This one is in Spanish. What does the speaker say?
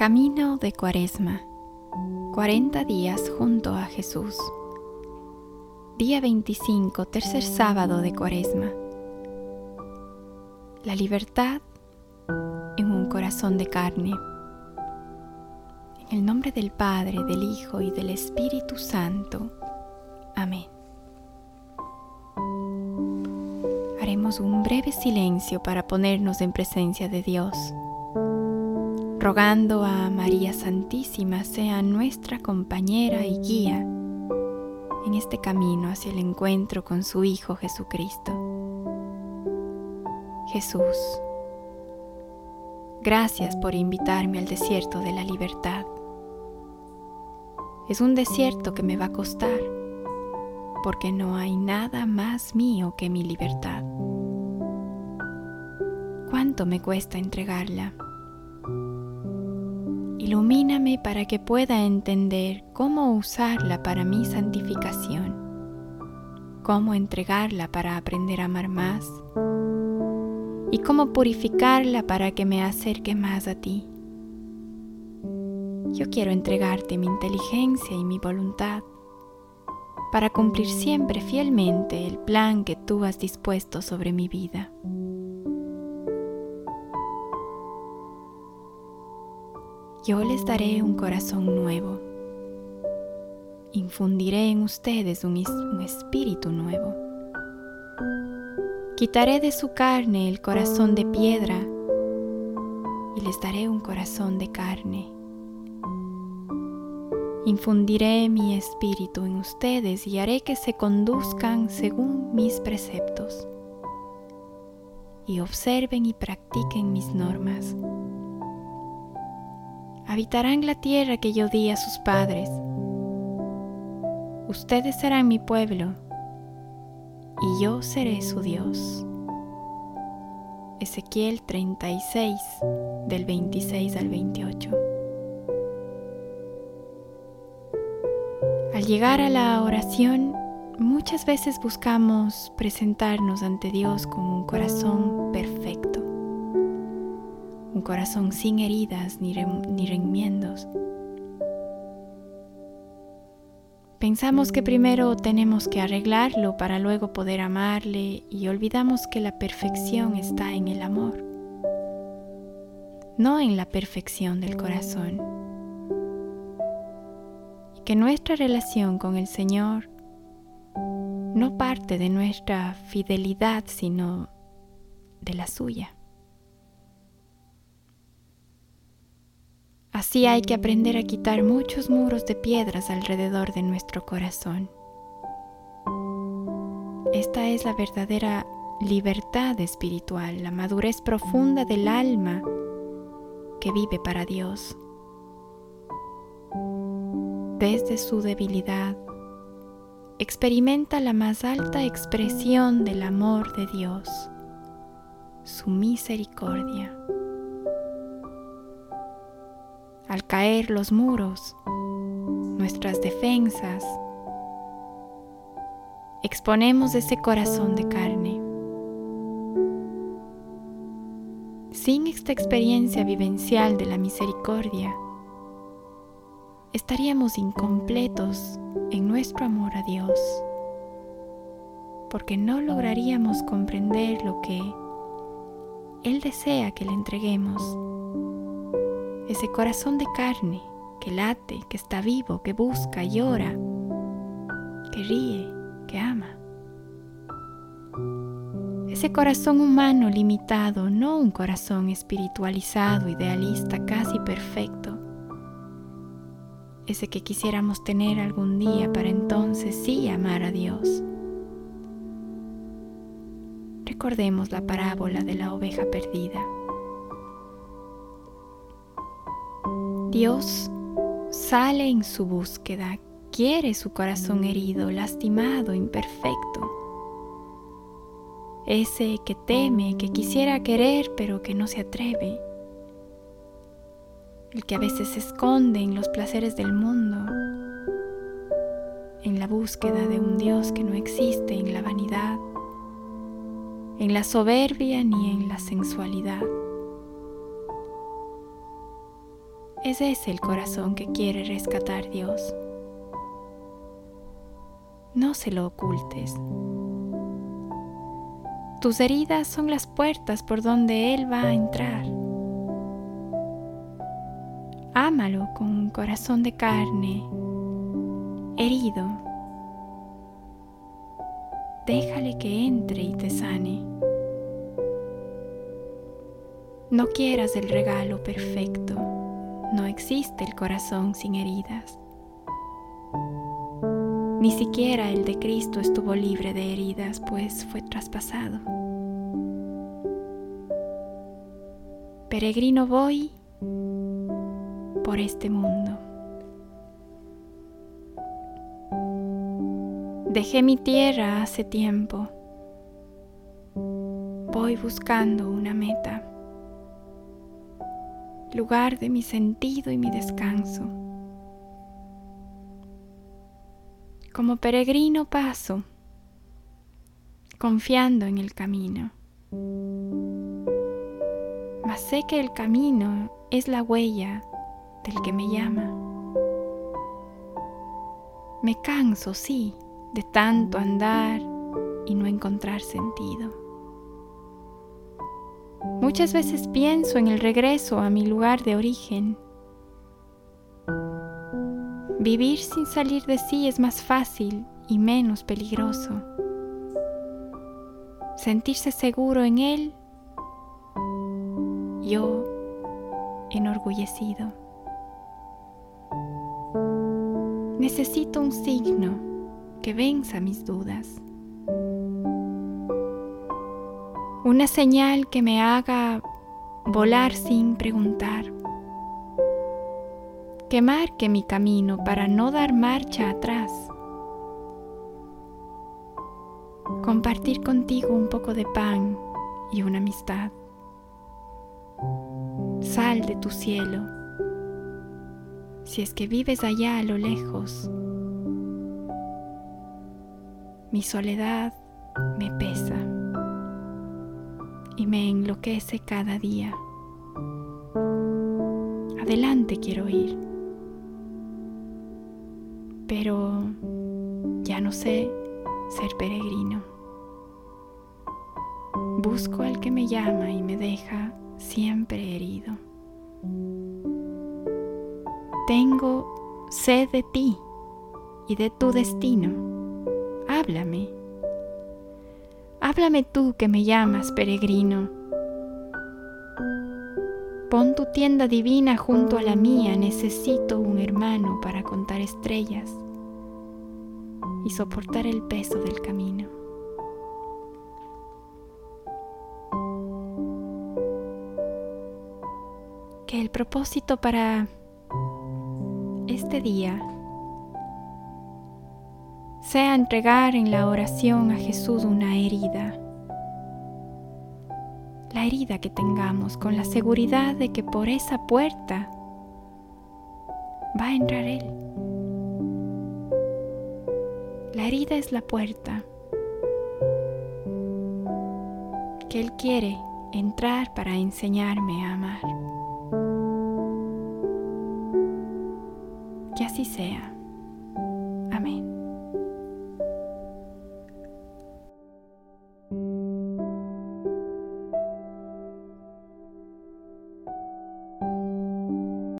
Camino de Cuaresma. 40 días junto a Jesús. Día 25, tercer sábado de Cuaresma. La libertad en un corazón de carne. En el nombre del Padre, del Hijo y del Espíritu Santo. Amén. Haremos un breve silencio para ponernos en presencia de Dios rogando a María Santísima sea nuestra compañera y guía en este camino hacia el encuentro con su Hijo Jesucristo. Jesús, gracias por invitarme al desierto de la libertad. Es un desierto que me va a costar, porque no hay nada más mío que mi libertad. ¿Cuánto me cuesta entregarla? Ilumíname para que pueda entender cómo usarla para mi santificación, cómo entregarla para aprender a amar más y cómo purificarla para que me acerque más a ti. Yo quiero entregarte mi inteligencia y mi voluntad para cumplir siempre fielmente el plan que tú has dispuesto sobre mi vida. Yo les daré un corazón nuevo. Infundiré en ustedes un, espíritu nuevo. Quitaré de su carne el corazón de piedra y les daré un corazón de carne. Infundiré mi espíritu en ustedes y haré que se conduzcan según mis preceptos y observen y practiquen mis normas habitarán la tierra que yo di a sus padres. Ustedes serán mi pueblo y yo seré su Dios. Ezequiel 36, del 26 al 28. Al llegar a la oración, muchas veces buscamos presentarnos ante Dios con un corazón corazón sin heridas ni, ni remiendos. Pensamos que primero tenemos que arreglarlo para luego poder amarle y olvidamos que la perfección está en el amor, no en la perfección del corazón. Y que nuestra relación con el Señor no parte de nuestra fidelidad, sino de la suya. Así hay que aprender a quitar muchos muros de piedras alrededor de nuestro corazón. Esta es la verdadera libertad espiritual, la madurez profunda del alma que vive para Dios. Desde su debilidad, experimenta la más alta expresión del amor de Dios, su misericordia. Al caer los muros, nuestras defensas, exponemos ese corazón de carne. Sin esta experiencia vivencial de la misericordia, estaríamos incompletos en nuestro amor a Dios, porque no lograríamos comprender lo que Él desea que le entreguemos ese corazón de carne que late, que está vivo, que busca, llora, que ríe, que ama. Ese corazón humano limitado, no un corazón espiritualizado, idealista, casi perfecto. Ese que quisiéramos tener algún día para entonces sí amar a Dios. Recordemos la parábola de la oveja perdida. Dios sale en su búsqueda, quiere su corazón herido, lastimado, imperfecto. Ese que teme, que quisiera querer pero que no se atreve. El que a veces se esconde en los placeres del mundo, en la búsqueda de un Dios que no existe, en la vanidad, en la soberbia ni en la sensualidad. Ese es el corazón que quiere rescatar Dios. No se lo ocultes. Tus heridas son las puertas por donde Él va a entrar. Ámalo con un corazón de carne, herido. Déjale que entre y te sane. No quieras el regalo perfecto. No existe el corazón sin heridas. Ni siquiera el de Cristo estuvo libre de heridas, pues fue traspasado. Peregrino voy por este mundo. Dejé mi tierra hace tiempo. Voy buscando una meta lugar de mi sentido y mi descanso. Como peregrino paso, confiando en el camino. Mas sé que el camino es la huella del que me llama. Me canso, sí, de tanto andar y no encontrar sentido. Muchas veces pienso en el regreso a mi lugar de origen. Vivir sin salir de sí es más fácil y menos peligroso. Sentirse seguro en él, yo enorgullecido. Necesito un signo que venza mis dudas. Una señal que me haga volar sin preguntar, que marque mi camino para no dar marcha atrás, compartir contigo un poco de pan y una amistad, sal de tu cielo, si es que vives allá a lo lejos, mi soledad me pesa y me enloquece cada día. Adelante quiero ir, pero ya no sé ser peregrino. Busco al que me llama y me deja siempre herido. Tengo sed de ti y de tu destino. Háblame Háblame tú que me llamas peregrino. Pon tu tienda divina junto a la mía, necesito un hermano para contar estrellas y soportar el peso del camino. Que el propósito para este día sea entregar en la oración a Jesús una herida. La herida que tengamos con la seguridad de que por esa puerta va a entrar Él. La herida es la puerta que Él quiere entrar para enseñarme a amar. Que así sea.